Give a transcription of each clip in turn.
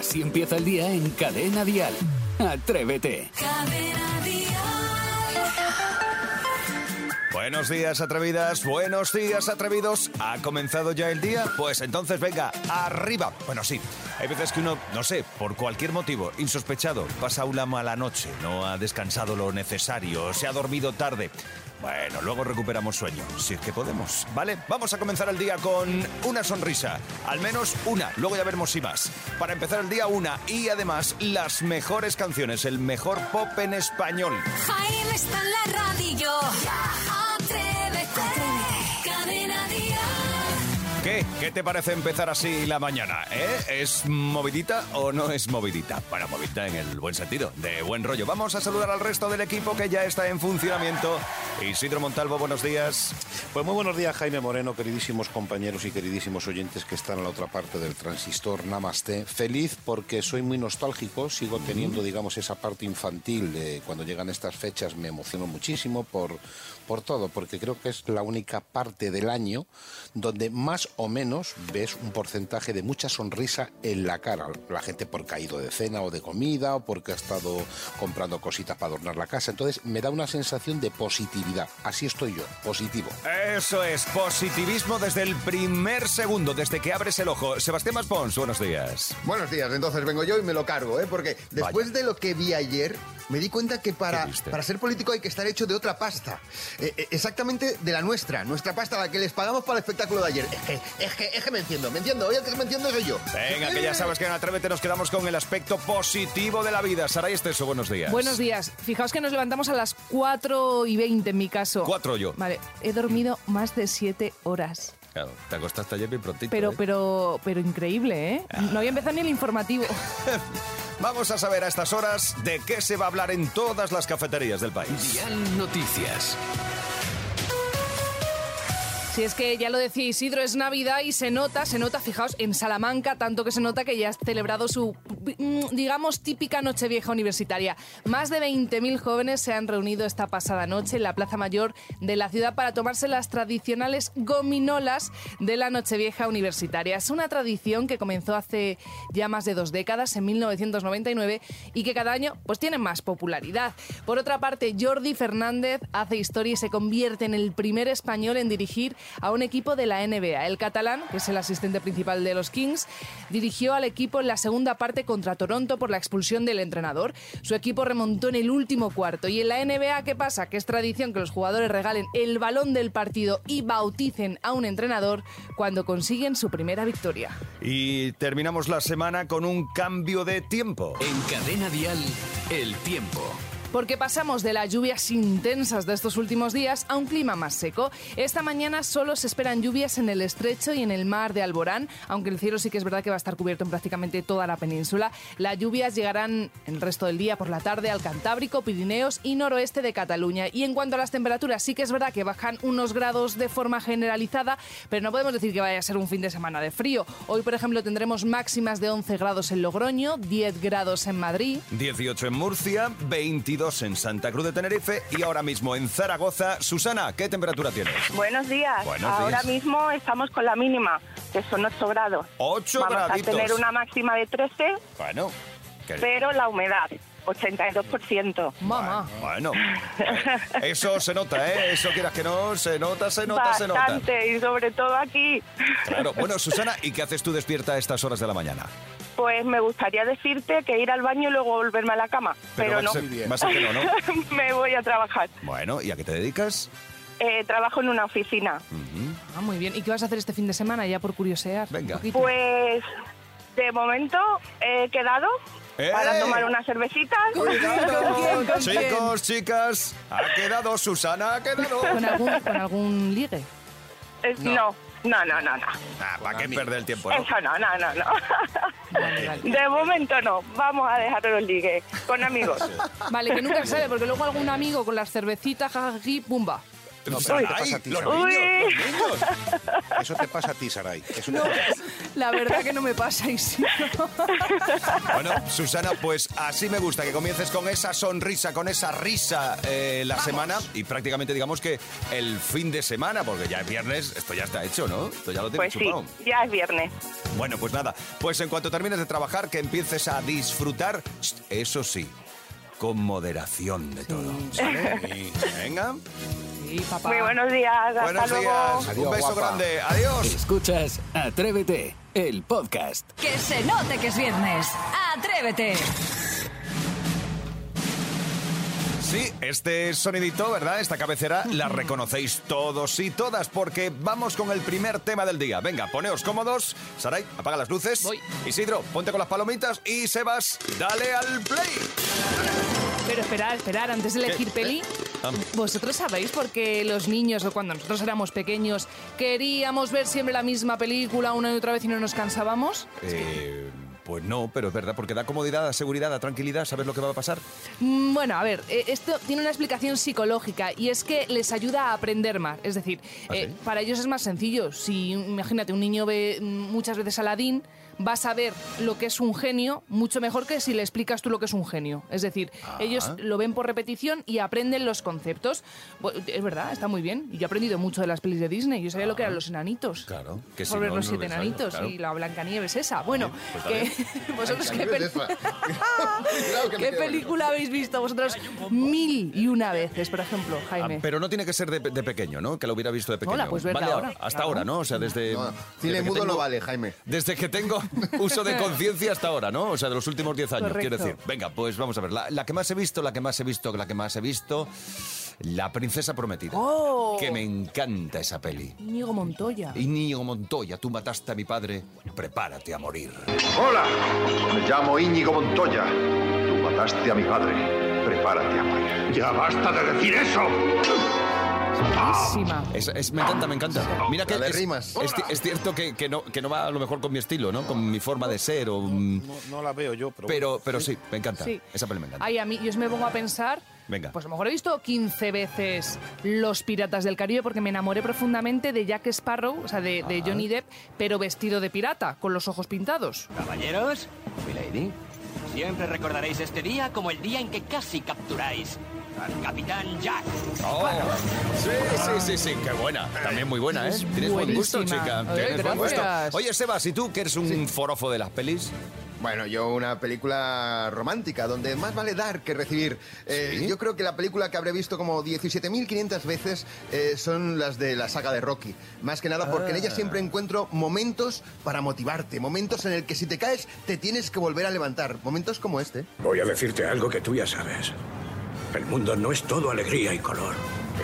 Así empieza el día en Cadena Dial. Atrévete. Buenos días, atrevidas. Buenos días, atrevidos. ¿Ha comenzado ya el día? Pues entonces venga, arriba. Bueno, sí. Hay veces que uno, no sé, por cualquier motivo, insospechado, pasa una mala noche, no ha descansado lo necesario, se ha dormido tarde. Bueno, luego recuperamos sueño, si es que podemos. ¿Vale? Vamos a comenzar el día con una sonrisa. Al menos una, luego ya veremos si más. Para empezar el día, una. Y además, las mejores canciones, el mejor pop en español. Jaime está en la radio. ¿Qué? ¿Qué te parece empezar así la mañana? ¿Eh? ¿Es movidita o no es movidita? Bueno, movidita en el buen sentido, de buen rollo. Vamos a saludar al resto del equipo que ya está en funcionamiento. Isidro Montalvo, buenos días. Pues muy buenos días, Jaime Moreno, queridísimos compañeros y queridísimos oyentes que están a la otra parte del transistor. Namaste. Feliz porque soy muy nostálgico, sigo teniendo, digamos, esa parte infantil de cuando llegan estas fechas, me emociono muchísimo por, por todo, porque creo que es la única parte del año donde más o menos ves un porcentaje de mucha sonrisa en la cara. La gente por caído de cena o de comida o porque ha estado comprando cositas para adornar la casa. Entonces me da una sensación de positividad. Así estoy yo, positivo. Eso es, positivismo desde el primer segundo, desde que abres el ojo. Sebastián Maspons, buenos días. Buenos días, entonces vengo yo y me lo cargo, ¿eh? Porque después de lo que vi ayer, me di cuenta que para, para ser político hay que estar hecho de otra pasta. Eh, eh, exactamente de la nuestra, nuestra pasta, la que les pagamos para el espectáculo de ayer. Es que, es que, es que me enciendo, me enciendo. Hoy el que me enciendo soy yo. Venga, que ya sabes que en Atrévete nos quedamos con el aspecto positivo de la vida. Saray Esteso, buenos días. Buenos días. Fijaos que nos levantamos a las 4 y 20 en mi caso. Cuatro yo. Vale, he dormido más de 7 horas. Claro, te acostaste ayer bien prontito. Pero, ¿eh? pero, pero increíble, ¿eh? No había empezado ni el informativo. Vamos a saber a estas horas de qué se va a hablar en todas las cafeterías del país. Dial Noticias. Si es que ya lo decía Isidro, es Navidad y se nota, se nota, fijaos, en Salamanca, tanto que se nota que ya ha celebrado su, mm, digamos, típica Nochevieja universitaria. Más de 20.000 jóvenes se han reunido esta pasada noche en la Plaza Mayor de la ciudad para tomarse las tradicionales gominolas de la Nochevieja universitaria. Es una tradición que comenzó hace ya más de dos décadas, en 1999, y que cada año pues tiene más popularidad. Por otra parte, Jordi Fernández hace historia y se convierte en el primer español en dirigir a un equipo de la NBA. El catalán, que es el asistente principal de los Kings, dirigió al equipo en la segunda parte contra Toronto por la expulsión del entrenador. Su equipo remontó en el último cuarto. Y en la NBA, ¿qué pasa? Que es tradición que los jugadores regalen el balón del partido y bauticen a un entrenador cuando consiguen su primera victoria. Y terminamos la semana con un cambio de tiempo. En Cadena Dial, el tiempo. Porque pasamos de las lluvias intensas de estos últimos días a un clima más seco. Esta mañana solo se esperan lluvias en el estrecho y en el mar de Alborán, aunque el cielo sí que es verdad que va a estar cubierto en prácticamente toda la península. Las lluvias llegarán el resto del día por la tarde al Cantábrico, Pirineos y noroeste de Cataluña. Y en cuanto a las temperaturas, sí que es verdad que bajan unos grados de forma generalizada, pero no podemos decir que vaya a ser un fin de semana de frío. Hoy, por ejemplo, tendremos máximas de 11 grados en Logroño, 10 grados en Madrid. 18 en Murcia, 22 en Santa Cruz de Tenerife y ahora mismo en Zaragoza. Susana, ¿qué temperatura tienes? Buenos días. Buenos Ahora días. mismo estamos con la mínima, que son 8 grados. 8 Vamos graditos. a tener una máxima de 13, Bueno, que- pero la humedad, 82%. Mamá. bueno. Eh, Eso se nota, ¿eh? Eso quieras que no, se nota, se nota, se nota. Bastante, y sobre todo aquí. Claro. Bueno, Susana, ¿y qué haces tú despierta a estas horas de la mañana? Pues me gustaría decirte que ir al baño y luego volverme a la cama, pero, no. ser- va a ser que no, ¿no? me voy a trabajar. Bueno, ¿y a qué te dedicas? Eh, trabajo en una oficina. Ah, muy bien. ¿Y qué vas a hacer este fin de semana ya por curiosear? Venga. Pues de momento he quedado ¡Eh! para tomar unas cervecitas. ¿Con quién? ¿Con quién? Chicos, chicas, ha quedado, Susana, ha quedado. ¿Con algún, con algún ligue? Eh, no. no, no, no, no. Ah, ¿Para qué perder el tiempo? no? Eso no, no, no, no. De momento no. Vamos a dejar los ligues con amigos. Vale, que nunca se sabe, porque luego algún amigo con las cervecitas, jajají, pumba. No, pero pasa a ti, Los Saray. niños, Eso te pasa a ti, Saray. Eso te No, pasa. la verdad que no me pasa, Isidro. Bueno, Susana, pues así me gusta que comiences con esa sonrisa, con esa risa eh, la semana y prácticamente digamos que el fin de semana, porque ya es viernes, esto ya está hecho, ¿no? Esto ya lo tienes Pues sí, chupado. ya es viernes. Bueno, pues nada, pues en cuanto termines de trabajar, que empieces a disfrutar, eso sí, con moderación de todo. ¿vale? Venga, Sí, papá. Muy buenos días, hasta buenos luego. días, Adiós, un beso guapa. grande, adiós. Escuchas Atrévete, el podcast. Que se note que es viernes. Atrévete. Sí, este sonidito, ¿verdad? Esta cabecera la reconocéis todos y todas porque vamos con el primer tema del día. Venga, poneos cómodos. Saray, apaga las luces. Voy. Isidro, ponte con las palomitas y Sebas, dale al play. Pero esperar, esperar, antes de elegir peli, Ah. ¿Vosotros sabéis por qué los niños, o cuando nosotros éramos pequeños, queríamos ver siempre la misma película una y otra vez y no nos cansábamos? Eh, pues no, pero es verdad, porque da comodidad, da seguridad, da tranquilidad, ¿sabes lo que va a pasar? Mm, Bueno, a ver, eh, esto tiene una explicación psicológica y es que les ayuda a aprender más. Es decir, ¿Ah, eh, para ellos es más sencillo. Si, imagínate, un niño ve mm, muchas veces Aladín, va a saber lo que es un genio mucho mejor que si le explicas tú lo que es un genio. Es decir, Ah. ellos lo ven por repetición y aprenden los conceptos. Es verdad, está muy bien. Yo he aprendido mucho de las pelis de Disney. Yo sabía lo que eran los enanitos. Ah. Claro, que si por ver no, los no siete enanitos claro. y la Blancanieves esa. Bueno, pues que vosotros qué, pel- ¿Qué película habéis visto vosotros mil y una veces, por ejemplo, Ah, Jaime? pero no tiene que ser de, de pequeño, ¿no? Que lo hubiera visto de pequeño. la puedes ver de Vale, ahora, Hasta claro. ahora, ¿no? O sea, desde. No, cine mudo tengo- no vale, Jaime. Desde que tengo uso de conciencia hasta ahora, ¿no? O sea, de los últimos 10 años, Correcto. quiero decir. Venga, pues vamos a ver. La, la que más he visto, la que más he visto, la que más he visto. La princesa prometida. ¡Oh! Que me encanta esa peli. Íñigo Montoya. Íñigo Montoya, tú mataste a mi padre, prepárate a morir. Hola, me llamo Íñigo Montoya. Tú mataste a mi padre. Prepárate a morir. ¡Ya basta de decir eso! Buenísima. Es, es- me encanta, me encanta. Mira que La de es, rimas. es es cierto que, que no, que no va a lo mejor con mi estilo, ¿no? Con mi forma de ser o... mm, No, no la veo yo, pero... Pero, pero sí, me encanta. Sí. Esa peli me encanta. Ay, a mí, yo me pongo a pensar. Venga. Pues a lo mejor he visto 15 veces Los Piratas del Caribe porque me enamoré profundamente de Jack Sparrow, o sea, de, de Johnny Depp, pero vestido de pirata, con los ojos pintados. Caballeros, milady, siempre recordaréis este día como el día en que casi capturáis al Capitán Jack. Oh, sí, sí, sí, sí, qué buena. También muy buena, ¿eh? Es Tienes buen gusto, chica. Oye, Tienes buen gusto. Oye, Sebas, ¿y tú que eres un forofo de las pelis? Bueno, yo una película romántica donde más vale dar que recibir. Eh, ¿Sí? Yo creo que la película que habré visto como 17.500 veces eh, son las de la saga de Rocky. Más que nada porque en Ah. ella siempre encuentro momentos para motivarte, momentos en el que si te caes te tienes que volver a levantar. Momentos como este. Voy a decirte algo que tú ya sabes. El mundo no es todo alegría y color.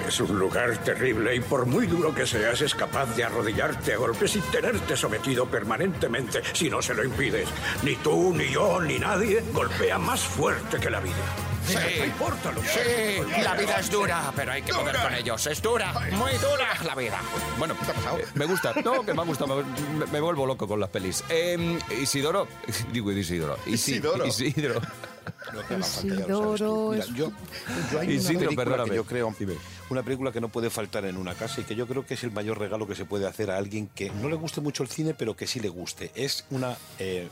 Es un lugar terrible y por muy duro que seas es capaz de arrodillarte a golpes y tenerte sometido permanentemente si no se lo impides. Ni tú, ni yo, ni nadie golpea más fuerte que la vida. No importa lo que la vida es dura, pero hay que poder con ellos. Es dura, muy dura la vida. Bueno, eh, me gusta. No, que me ha gustado. Me, me vuelvo loco con las pelis. Eh, Isidoro. Digo Isidoro. Isi- Isidoro. Isidro. Perdóname. que yo creo, una película que no puede faltar en una casa y que yo creo que es el mayor regalo que se puede hacer a alguien que no le guste mucho el cine, pero que sí le guste. Es una eh,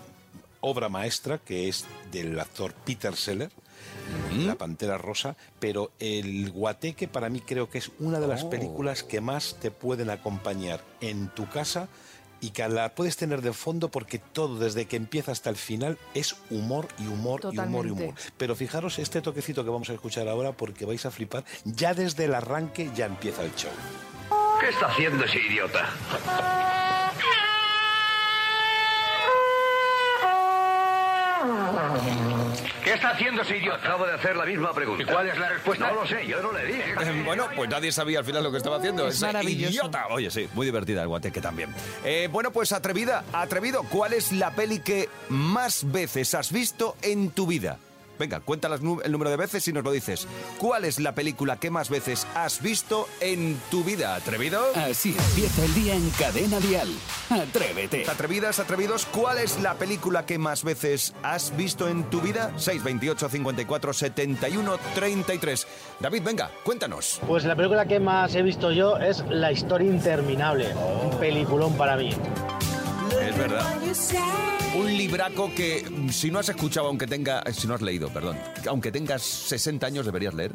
obra maestra que es del actor Peter Seller. La Pantera Rosa, pero el Guateque para mí creo que es una de las Oh. películas que más te pueden acompañar en tu casa y que la puedes tener de fondo porque todo, desde que empieza hasta el final, es humor y humor y humor y humor. Pero fijaros este toquecito que vamos a escuchar ahora porque vais a flipar. Ya desde el arranque ya empieza el show. ¿Qué está haciendo ese idiota? ¿Qué está haciendo ese idiota? Acabo de hacer la misma pregunta. ¿Y cuál es la respuesta? No lo sé, yo no le dije. Eh, Bueno, pues nadie sabía al final lo que estaba haciendo. Es Ese maravilloso. idiota. Oye, sí, muy divertida el guateque también. Eh, bueno, pues atrevida, atrevido, ¿cuál es la peli que más veces has visto en tu vida? Venga, cuenta las el número de veces y nos lo dices. ¿Cuál es la película que más veces has visto en tu vida? ¿Atrevido? Así empieza el día en Cadena Dial. Atrévete. Atrevidas, atrevidos, ¿cuál es la película que más veces has visto en tu vida? 628 54 71 33. David, venga, cuéntanos. Pues la película que más he visto yo es La historia interminable. Un peliculón para mí. Es verdad. Un libraco que mm, si no has escuchado, aunque tenga, si no has leído, perdón, aunque tengas 60 años deberías leer.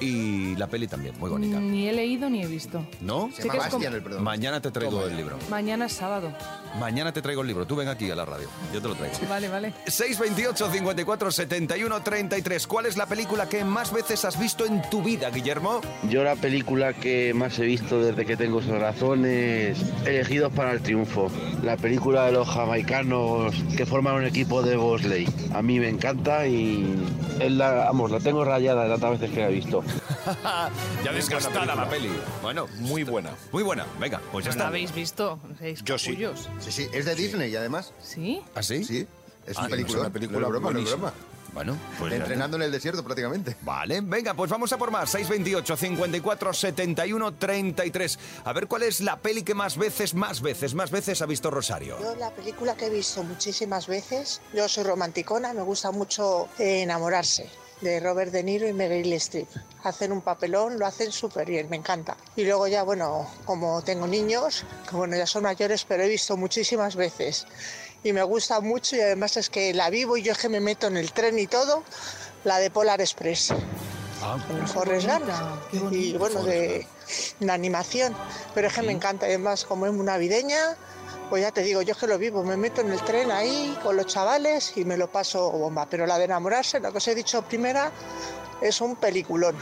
Y la peli también, muy bonita. Ni he leído ni he visto. ¿No? Se llama Bastian el perdón. Mañana te traigo el libro. Mañana es sábado. Mañana te traigo el libro. Tú ven aquí a la radio. Yo te lo traigo. Vale, vale. 628 54 71 33. ¿Cuál es la película que más veces has visto en tu vida, Guillermo? Yo la película que más he visto desde que tengo esa razón es Elegidos para el Triunfo, la película de los jamaicanos que forman un equipo de Bosley. A mí me encanta y es la, vamos, la tengo rayada de tantas veces que la he visto. ya desgastada la peli. Bueno, muy buena. Muy buena. Venga, pues ya ¿La está. habéis visto? ¿Seis Yo sí. capullos? Sí, sí, es de Disney además. ¿Sí? ¿Ah, sí? Sí, es Ah, una película. es una película broma, no es broma. Bueno, pues ya Entrenando en el desierto prácticamente. Vale, venga, pues vamos a por más. 628 54 71 33. A ver cuál es la peli que más veces, más veces, más veces ha visto Rosario. Yo la película que he visto muchísimas veces, yo soy romanticona, me gusta mucho eh, enamorarse de Robert De Niro y Meryl Streep. Hacen un papelón, lo hacen súper bien, me encanta. Y luego ya, bueno, como tengo niños, que bueno, ya son mayores, pero he visto muchísimas veces. Y me gusta mucho y además es que la vivo y yo es que me meto en el tren y todo, la de Polar Express. Con Forrest Gump. Y bueno, de, de animación. Pero es que me encanta, además, como es navideña, pues ya te digo, yo es que lo vivo, me meto en el tren ahí con los chavales y me lo paso bomba. Pero la de enamorarse, lo que os he dicho primera, es un peliculón.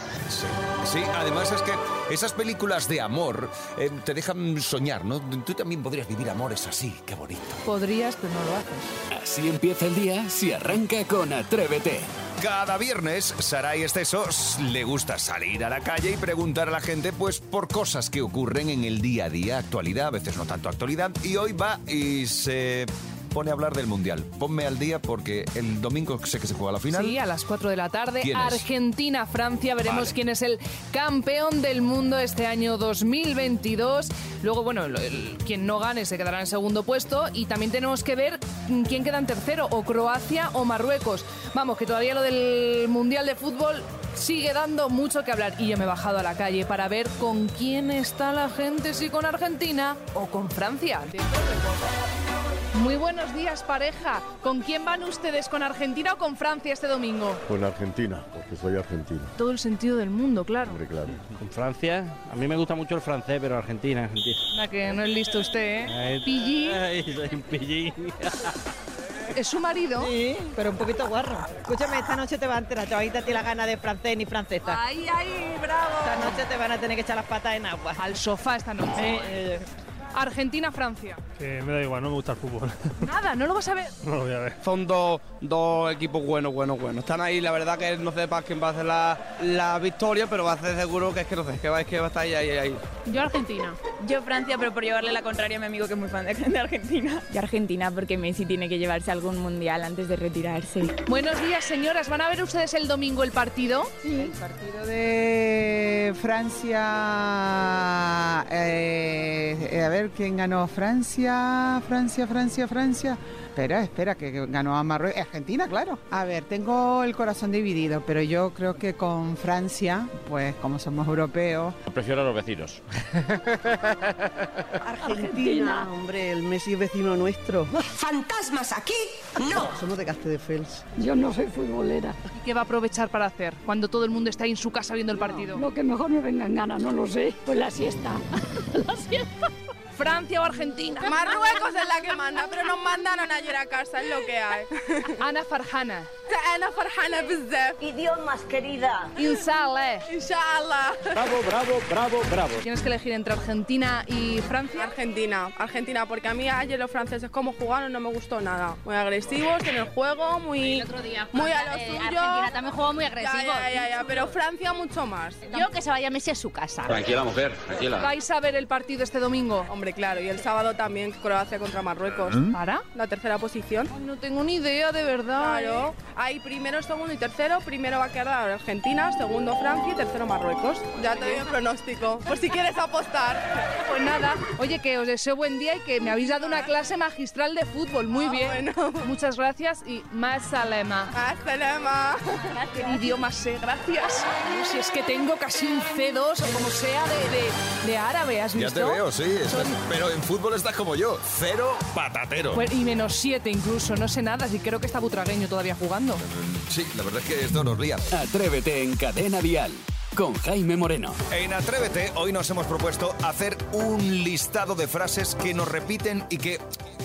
Sí, además es que esas películas de amor eh, te dejan soñar, ¿no? Tú también podrías vivir amores así, qué bonito. Podrías, pero no lo haces. Así empieza el día si arranca con Atrévete. Cada viernes, Saray Estesos le gusta salir a la calle y preguntar a la gente, pues, por cosas que ocurren en el día a día, actualidad, a veces no tanto actualidad, y hoy va y se pone a hablar del Mundial. Ponme al día porque el domingo sé que se juega la final. Sí, a las 4 de la tarde. Argentina-Francia. Veremos Vale. quién es el campeón del mundo este año 2022. Luego, bueno, el, el- quien no gane se quedará en segundo puesto. Y también tenemos que ver quién queda en tercero, o Croacia o Marruecos. Vamos, que todavía lo del Mundial de Fútbol sigue dando mucho que hablar. Y yo me he bajado a la calle para ver con quién está la gente, si con Argentina o con Francia. Muy buenos días, pareja. ¿Con quién van ustedes? ¿Con Argentina o con Francia este domingo? Con Argentina, porque soy argentino. Todo el sentido del mundo, claro. Hombre, claro. Con Francia, a mí me gusta mucho el francés, pero Argentina, Argentina. Anda, que no es listo usted, ¿eh? Pillín. ay, soy un pillín. ¿Es su marido? Sí, pero un poquito guarro. Escúchame, esta noche te va a enterar, te va a quitar a ti la gana de francés ni francesa. ¡Ay, ay, bravo! Esta noche te van a tener que echar las patas en agua. Al sofá esta noche. Eh, Argentina-Francia. Que me da igual, no me gusta el fútbol. Nada, no lo vas a ver. No lo voy a ver. Son dos, dos equipos buenos, buenos, buenos. Están ahí, la verdad que no sé para quién va a hacer la, la victoria, pero va a ser seguro que es que no sé, que va, es que va a estar ahí, ahí, ahí. Yo Argentina. Yo Francia, pero por llevarle la contraria a mi amigo que es muy fan de, Argentina. Yo Argentina porque Messi tiene que llevarse algún mundial antes de retirarse. Buenos días, señoras. ¿Van a ver ustedes el domingo el partido? El partido de Francia. eh, eh, a ver quién ganó. Francia, Francia, Francia, Francia. Espera, espera, que ganó a Marruecos. Argentina, claro. A ver, tengo el corazón dividido, pero yo creo que con Francia, pues como somos europeos. Prefiero a los vecinos. Argentina, hombre, el Messi es vecino nuestro. ¿Fantasmas aquí? No. Somos de Castelldefels. Yo no soy futbolera. ¿Y qué va a aprovechar para hacer cuando todo el mundo está ahí en su casa viendo el partido? Lo que mejor me venga en gana, no lo sé. Pues la siesta. la siesta. Francia o Argentina. Marruecos es la que manda, pero nos mandaron ayer a casa, es lo que hay. Ana Farhana. Ana Farhana Bizzef. Idiomas, querida. Inshallah. Inshallah. Bravo, bravo, bravo, bravo. Tienes que elegir entre Argentina y Francia. Argentina, Argentina, porque a mí ayer los franceses como jugaron no me gustó nada. Muy agresivos en el juego, muy, el otro día, muy a lo eh, suyo. Argentina también jugó muy agresivo. Ya, ya, ya, pero Francia mucho más. Yo que se vaya Messi a su casa. Tranquila, mujer, tranquila. ¿Vais a ver el partido este domingo? Hombre, claro, y el sábado también Croacia contra Marruecos. ¿Para? La tercera posición. no tengo ni idea, de verdad. Claro. ¿eh? hay primero, segundo y tercero. Primero va a quedar Argentina, segundo Francia y tercero Marruecos. Ya te doy el pronóstico, por si quieres apostar. Pues nada, oye, que os deseo buen día y que me habéis dado una clase magistral de fútbol. Muy bien. Muchas gracias y más salema. Más salema. ¿Qué idioma sé? Gracias. Si es que tengo casi un C2 o como sea de, de- de árabe, ¿has Ya visto? te veo, sí. estás- pero en fútbol estás como yo, cero patatero. Pues- y menos 7 incluso, no sé nada, si creo que está Butragueño todavía jugando. Sí, la verdad es que esto nos ría. Atrévete en Cadena Dial con Jaime Moreno. En Atrévete, hoy nos hemos propuesto hacer un listado de frases que nos repiten y que,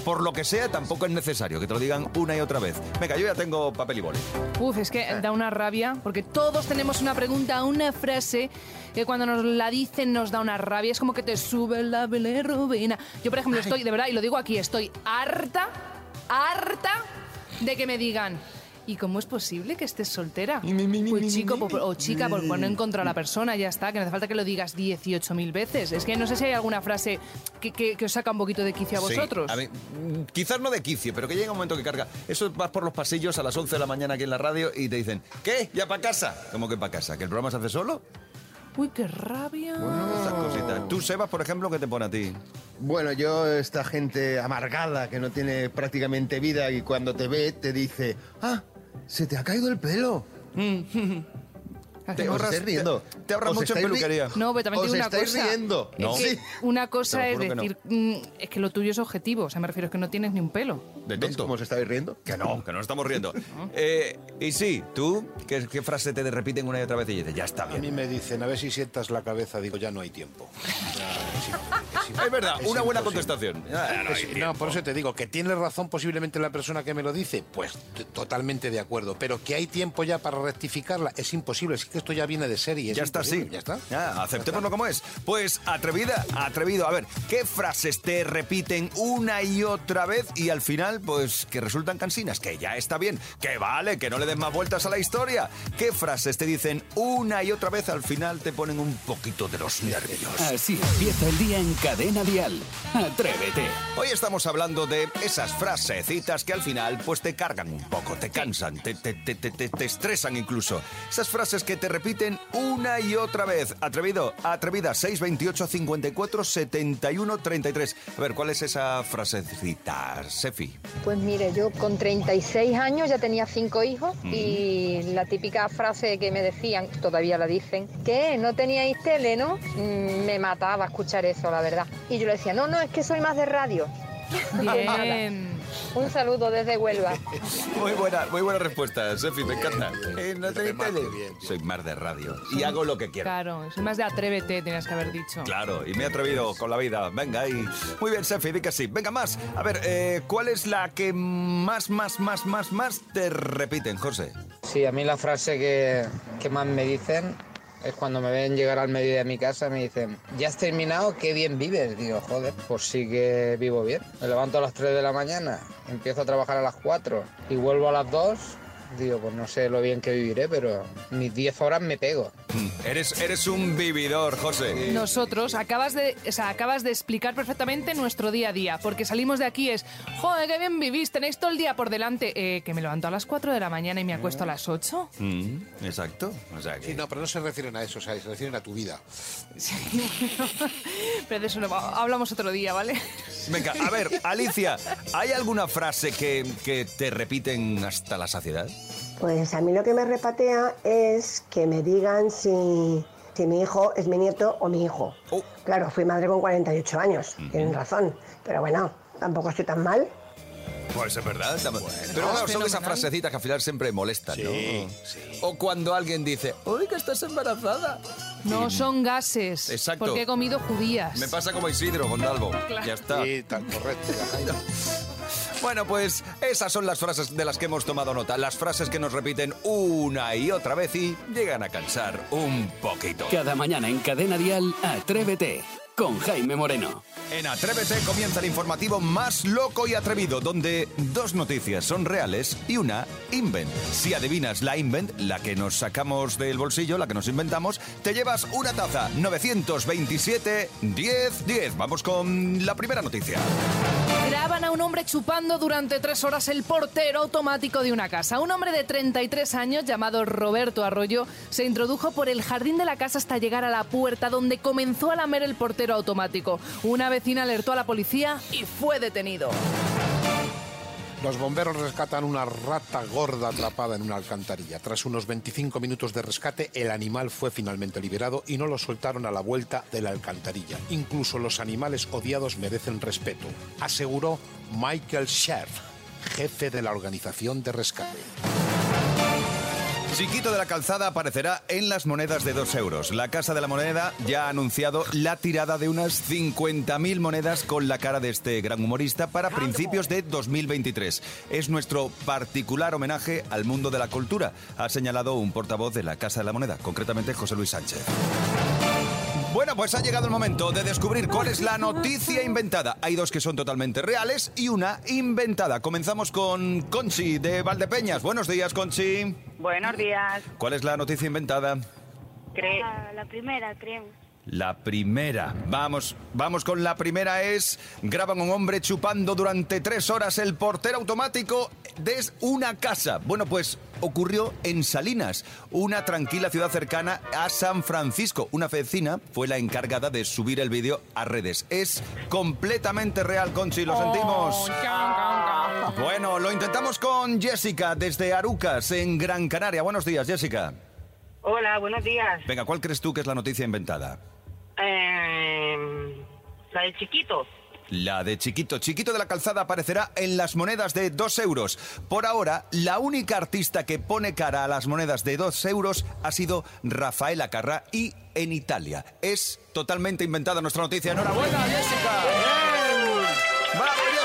por lo que sea, tampoco es necesario que te lo digan una y otra vez. Venga, yo ya tengo papel y boli. Uf, es que da una rabia, porque todos tenemos una pregunta, una frase que cuando nos la dicen nos da una rabia. Es como que te sube la bilirrubina. Yo, por ejemplo, estoy, de verdad, y lo digo aquí, estoy harta, harta de que me digan. ¿Y cómo es posible que estés soltera? Pues chico o chica, por no encontrar a la persona, ya está, que no hace falta que lo digas 18.000 veces. Es que no sé si hay alguna frase que, que- que os saca un poquito de quicio a Sí, vosotros. a mí, mm, quizás no de quicio, pero que llega un momento que carga. Eso vas por los pasillos a las 11 de la mañana aquí en la radio y te dicen, ¿qué? ¿Ya para casa? ¿Cómo que para casa? ¿Que el programa se hace solo? Uy, qué rabia. Esas cositas. Tú, Sebas, por ejemplo, ¿qué te pone a ti? Bueno, yo, esta gente amargada que no tiene prácticamente vida y cuando te ve te dice, ah, se te ha caído el pelo. Te ahorras- estáis riendo. te- te ahorras mucho en peluquería. No, pero también digo una cosa. riendo. Es No. que Sí. una cosa es que no. decir, mm, es que lo tuyo es objetivo. O sea, me refiero es que no tienes ni un pelo. ¿De ¿Ves tonto? cómo os estáis riendo? Que no, que no estamos riendo. Eh, y sí, tú, ¿qué, qué frase te repiten una y otra vez y dices, ya está A mí bien? me dicen, a ver si sientas la cabeza, digo, ya no hay tiempo. Es verdad, Es una buena imposible. contestación. Ya, no hay no, por eso te digo, que tiene razón posiblemente la persona que me lo dice, pues totalmente de acuerdo, pero que hay tiempo ya para rectificarla, es imposible, es que esto ya viene de serie. es Ya está imposible, así. Ya está. Ya, aceptémoslo como es. Pues atrevida, atrevido. A ver, ¿qué frases te repiten una y otra vez y al final, pues, que resultan cansinas? Que ya está bien, que vale, que no le des más vueltas a la historia. ¿Qué frases te dicen una y otra vez al final te ponen un poquito de los nervios? Así empieza el día en Cadena Dial. Atrévete. Hoy estamos hablando de esas frasecitas que al final pues te cargan un poco, te cansan, te, te, te, te- te- te estresan incluso. Esas frases que te repiten una y otra vez. Atrevido, atrevida, 628 54 71 33. A ver, ¿cuál es esa frasecita, Sefi? Pues mire, yo con 36 años ya tenía cinco hijos y la típica frase que me decían, todavía la dicen, que no teníais tele, ¿no? Mm, Me mataba escuchar eso, la verdad. Y yo le decía, no, no, es que soy más de radio. Bien. Un saludo desde Huelva. Muy buena, muy buena respuesta, Sefi, me encanta. Eh, no te tele. Soy más de radio y hago lo que quiero. Claro, soy más de atrévete, tenías que haber dicho. Claro, y me he atrevido con la vida. Venga, ahí. Muy bien, Sefi, di que sí. Venga, más. A ver, eh, ¿cuál es la que más, más, más, más, más te repiten, José? Sí, a mí la frase que, que más me dicen es cuando me ven llegar al mediodía de mi casa, me dicen, ¿ya has terminado? ¿Qué bien vives? Digo, joder, pues sí que vivo bien. Me levanto a las 3 de la mañana, empiezo a trabajar a las 4 y vuelvo a las 2. Digo, pues no sé lo bien que viviré, pero mis 10 horas me pego. Eres, eres un vividor, José. Nosotros acabas de, o sea, acabas de explicar perfectamente nuestro día a día, porque salimos de aquí es, joder, qué bien vivís, tenéis todo el día por delante, Eh, que me levanto a las 4 de la mañana y me acuesto a las 8. Mm, exacto. O sea que... Sí, no, pero no se refieren a eso, o sea, se refieren a tu vida. Pero de eso no hablamos otro día, ¿vale? Venga, a ver, Alicia, ¿hay alguna frase que, que te repiten hasta la saciedad? Pues a mí lo que me repatea es que me digan si, si mi hijo es mi nieto o mi hijo. Claro, fui madre con 48 años, tienen razón, pero bueno, tampoco estoy tan mal. Pues es verdad. Pero claro, son esas frasecitas que al final siempre molestan, ¿no? O cuando alguien dice, uy, que estás embarazada. No son gases, Exacto. porque he comido judías. Me pasa como Isidro con Dalbo. Claro. Ya está. Sí, tan correcto. Bueno, pues esas son las frases de las que hemos tomado nota. Las frases que nos repiten una y otra vez y llegan a cansar un poquito. Cada mañana en Cadena Dial, Atrévete con Jaime Moreno. En Atrévete comienza el informativo más loco y atrevido, donde dos noticias son reales y una invent. Si adivinas la invent, la que nos sacamos del bolsillo, la que nos inventamos, te llevas una taza 927 10 10. Vamos con la primera noticia. Graban a un hombre chupando durante tres horas el portero automático de una casa. Un hombre de 33 años llamado Roberto Arroyo se introdujo por el jardín de la casa hasta llegar a la puerta donde comenzó a lamer el portero automático. Una vecina alertó a la policía y fue detenido. Los bomberos rescatan una rata gorda atrapada en una alcantarilla. Tras unos 25 minutos de rescate, el animal fue finalmente liberado y no lo soltaron a la vuelta de la alcantarilla. Incluso los animales odiados merecen respeto, aseguró Michael Scherf, jefe de la organización de rescate. Chiquito de la calzada aparecerá en las monedas de 2 euros. La Casa de la Moneda ya ha anunciado la tirada de unas 50.000 monedas con la cara de este gran humorista para principios de 2023. Es nuestro particular homenaje al mundo de la cultura, ha señalado un portavoz de la Casa de la Moneda, concretamente José Luis Sánchez. Bueno, pues ha llegado el momento de descubrir cuál es la noticia inventada. Hay dos que son totalmente reales y una inventada. Comenzamos con Conchi de Valdepeñas. Buenos días, Conchi. Buenos días. ¿Cuál es la noticia inventada? Cre- La, la primera, creemos. La primera. Vamos, vamos con la primera es graban a un hombre chupando durante tres horas el portero automático de una casa. Bueno, pues ocurrió en Salinas, una tranquila ciudad cercana a San Francisco. Una vecina fue la encargada de subir el vídeo a redes. Es completamente real, Conchi, lo sentimos. Bueno, lo intentamos con Jessica desde Arucas, en Gran Canaria. Buenos días, Jessica. Hola, buenos días. Venga, ¿cuál crees tú que es la noticia inventada? Eh, la de chiquito. La de Chiquito. Chiquito de la Calzada aparecerá en las monedas de 2 euros. Por ahora, la única artista que pone cara a las monedas de 2 euros ha sido Rafaela Carrà y en Italia. Es totalmente inventada nuestra noticia. ¡Enhorabuena, Jessica! ¡Bravo,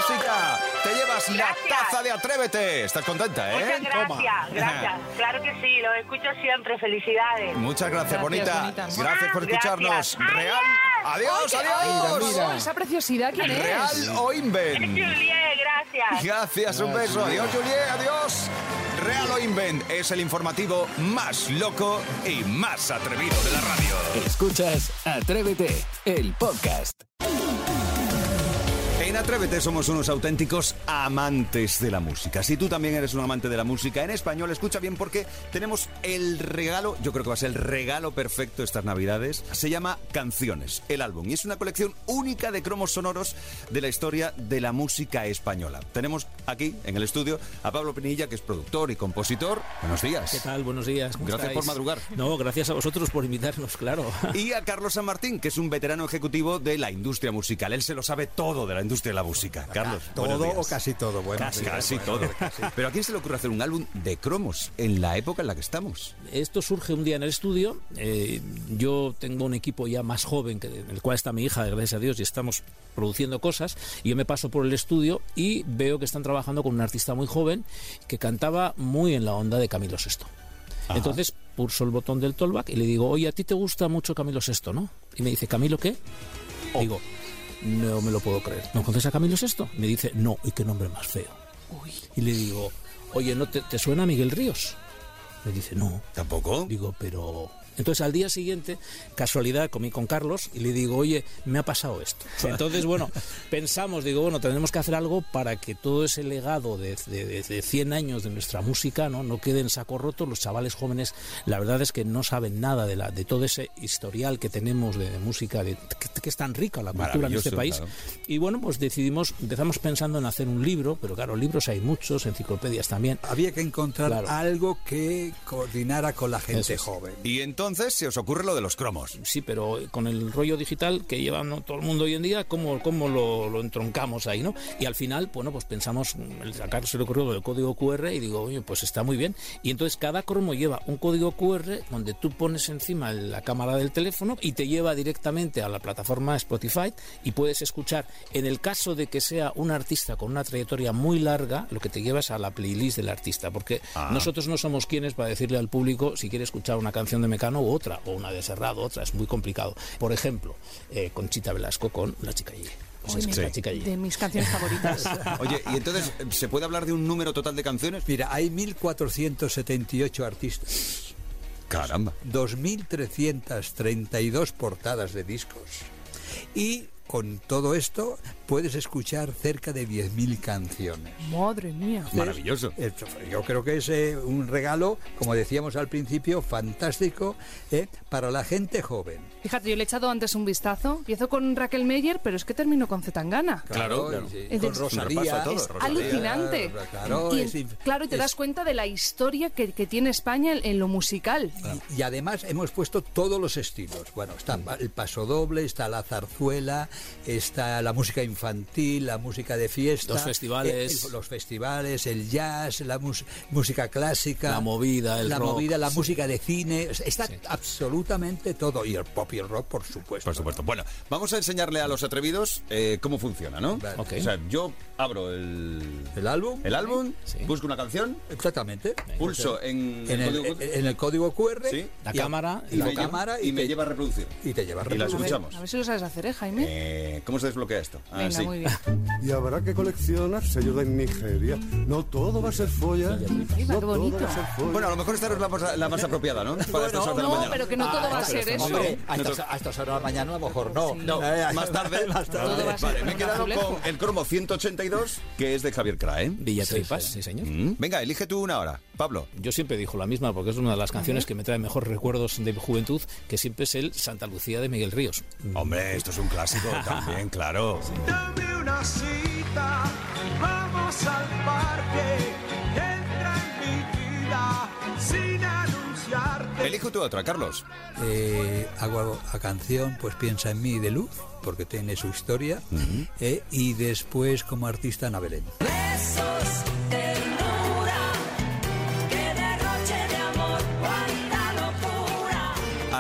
Jessica! Te llevas la taza de Atrévete. ¿Estás contenta, eh? Muchas gracias, gracias. Claro que sí, lo escucho siempre. Felicidades. Muchas gracias, bonita. bonita. Gracias por escucharnos. Gracias. Real. Adiós, Ay, adiós. ay, Esa preciosidad, ¿quién es? Real o Invent. Juliet, gracias. Gracias, un beso. Adiós, Juliet, adiós. Real o Invent es el informativo más loco y más atrevido de la radio. Escuchas Atrévete, el podcast. En Atrévete somos unos auténticos amantes de la música. Si tú también eres un amante de la música en español, escucha bien porque tenemos el regalo, yo creo que va a ser el regalo perfecto estas navidades. Se llama Canciones, el álbum, y es una colección única de cromos sonoros de la historia de la música española. Tenemos aquí en el estudio a Pablo Pinilla, que es productor y compositor. Buenos días. ¿Qué tal? Buenos días. ¿cómo Gracias estáis? por madrugar. No, gracias a vosotros por invitarnos, claro. Y a Carlos San Martín, que es un veterano ejecutivo de la industria musical. Él se lo sabe todo de la industria de la música. Carlos, Todo días. o casi todo, bueno. Casi, casi todo. Pero ¿a quién se le ocurre hacer un álbum de cromos en la época en la que estamos? Esto surge un día en el estudio. eh, yo tengo un equipo ya más joven, que, en el cual está mi hija, gracias a Dios, y estamos produciendo cosas. Y yo me paso por el estudio y veo que están trabajando con un artista muy joven que cantaba muy en la onda de Camilo VI. Ajá. Entonces pulso el botón del tollback y le digo, oye, a ti te gusta mucho Camilo VI, ¿no? Y me dice, ¿Camilo qué? Digo, no me lo puedo creer. ¿No conoces a Camilo VI? Me dice, no, y qué nombre más feo. Y le digo, oye, ¿no te, te suena Miguel Ríos? Me dice, no. ¿Tampoco? Digo, pero... Entonces al día siguiente, casualidad, comí con Carlos y le digo, oye, me ha pasado esto. Entonces, bueno, pensamos, digo, bueno, tenemos que hacer algo para que todo ese legado de, de, de- de 100 años de nuestra música ¿no? no quede en saco roto. Los chavales jóvenes, la verdad es que no saben nada de, la, de todo ese historial que tenemos de, de música, de, que, que es tan rica la cultura en este país. claro. Y bueno, pues decidimos, empezamos pensando en hacer un libro, pero claro, libros hay muchos, enciclopedias también. Había que encontrar Claro. algo que coordinara con la gente es. joven. Y entonces se os ocurre lo de los cromos. Sí, pero con el rollo digital que lleva ¿no? todo el mundo hoy en día, ¿cómo, cómo lo, lo entroncamos ahí, no? Y al final, bueno, pues pensamos, a Carlos se le ocurrió el código QR y digo, oye, pues está muy bien. Y entonces cada cromo lleva un código QR donde tú pones encima la cámara del teléfono y te lleva directamente a la plataforma Spotify y puedes escuchar, en el caso de que sea un artista con una trayectoria muy larga, lo que te llevas a la playlist del artista, porque Ah. nosotros no somos quienes para decirle al público si quiere escuchar una canción de Mecano u otra, o una de Serrado, otra, es muy complicado. Por ejemplo, eh, Conchita Velasco con La Chica G. Pues es que Chica G. De mis canciones favoritas. Oye, y entonces, ¿se puede hablar de un número total de canciones? Mira, hay 1.478 artistas, Caramba. 2.332 portadas de discos. Y con todo esto puedes escuchar cerca de 10.000 canciones. Madre mía. Maravilloso. Es- Yo creo que es eh, un regalo, como decíamos al principio, fantástico eh, para la gente joven. Fíjate, yo le he echado antes un vistazo. Empiezo con Raquel Meyer, pero es que termino con Zetangana. Claro, claro. y- con Rosalía. es alucinante. Claro, y, es claro, y te es- das cuenta de la historia que, que tiene España en, en lo musical. Y, y además hemos puesto todos los estilos. Bueno, está el paso doble, está la zarzuela, está la música infantil, la música de fiesta. Los festivales. eh, el- los festivales, el jazz, la mus- música clásica. La movida, el La rock, movida, la sí. música de cine. Está absolutamente todo. Y el pop y el rock, por supuesto. Por supuesto. Bueno, vamos a enseñarle a los atrevidos eh, cómo funciona, ¿no? Ok. O sea, yo abro el, el álbum. el álbum, busco una canción, Exactamente. pulso en, En el, código- en el código QR. Sí. La y- cámara y y, la me, lleva, cámara y me te- lleva a reproducir. y te lleva a Y la A ver, escuchamos. a ver si lo sabes hacer, ¿eh, Jaime? Eh, ¿Cómo se desbloquea esto? Ah, Venga, sí. muy bien. Y habrá que coleccionar sellos de Nigeria. No todo va a ser folla. No qué todo bonito. va a ser folla. Bueno, a lo mejor esta no es la más, la más apropiada, ¿no? Para estas horas de la no, mañana. pero que no todo va a ser eso. Hombre, a estas, to- a estas horas de la mañana a lo mejor no. No, Eh, más tarde. más tarde. Todo va a ser Vale, me he un quedado azulejo. con el cromo 182, que es de Javier Crae. Villatripas, sí, señor. Mm. Venga, elige tú una hora, Pablo. Yo siempre dijo la misma porque es una de las canciones que me trae mejores recuerdos de mi juventud, que siempre es el Santa Lucía de Miguel Ríos. Hombre, esto es un clásico también, claro. Dame una cita, vamos al parque, entra en mi vida sin anunciarte. Elige tú otra, Carlos. Eh, hago a canción, pues piensa en mí de luz, porque tiene su historia. eh, y después, como artista, Ana Belén. Besos, ternura,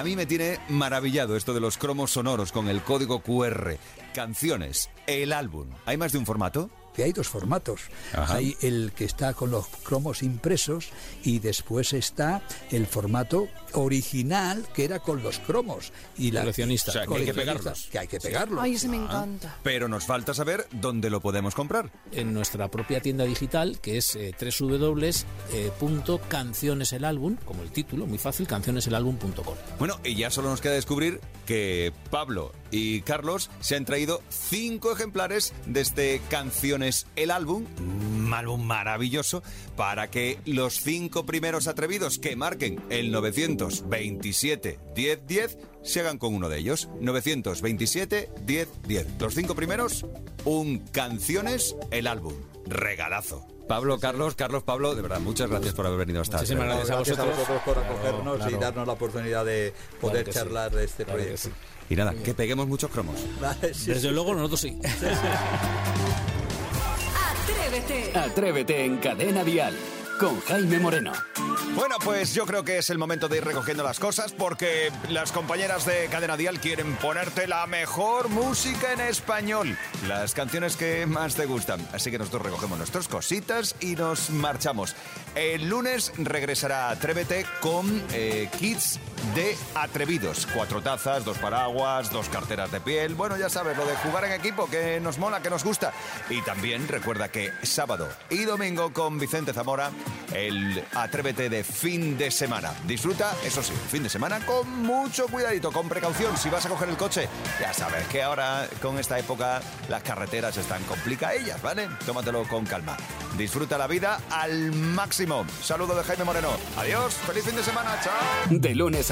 A mí me tiene maravillado esto de los cromos sonoros con el código QR. Canciones, el álbum. ¿Hay más de un formato? Que hay dos formatos. Ajá. Hay el que está con los cromos impresos y después está el formato original que era con los cromos. Y la, Coleccionista. O sea, que hay que pegarlos. Que hay que pegarlos. Ay, ese me encanta. Pero nos falta saber dónde lo podemos comprar. En nuestra propia tienda digital, que es eh, www.cancioneselalbum, como el título, muy fácil, cancioneselalbum.com. Bueno, y ya solo nos queda descubrir que Pablo y Carlos se han traído cinco ejemplares de este Canciones el álbum, un álbum maravilloso, para que los cinco primeros atrevidos que marquen el 927 1010 se hagan con uno de ellos. 927 1010. Los cinco primeros, un Canciones el álbum. Regalazo. Pablo, Carlos, Carlos, Pablo, de verdad, muchas gracias por haber venido hasta Muchísimas gracias a Gracias a vosotros. por acogernos Claro. y darnos la oportunidad de poder Claro que sí. charlar de este proyecto. sí. Y nada, que peguemos muchos cromos. Desde sí. luego nosotros sí. Atrévete. Atrévete en Cadena Dial con Jaime Moreno. Bueno, pues yo creo que es el momento de ir recogiendo las cosas porque las compañeras de Cadena Dial quieren ponerte la mejor música en español, las canciones que más te gustan. Así que nosotros recogemos nuestras cositas y nos marchamos. El lunes regresará Atrévete con eh, kits de atrevidos. Cuatro tazas, dos paraguas, dos carteras de piel. Bueno, ya sabes, lo de jugar en equipo que nos mola, que nos gusta. Y también recuerda que sábado y domingo con Vicente Zamora, el Atrévete de fin de semana. Disfruta, eso sí, fin de semana con mucho cuidadito, con precaución. Si vas a coger el coche, ya sabes que ahora con esta época las carreteras están complicadillas, ¿vale? Tómatelo con calma. Disfruta la vida al máximo. Saludo de Jaime Moreno. Adiós, feliz fin de semana, chao. De lunes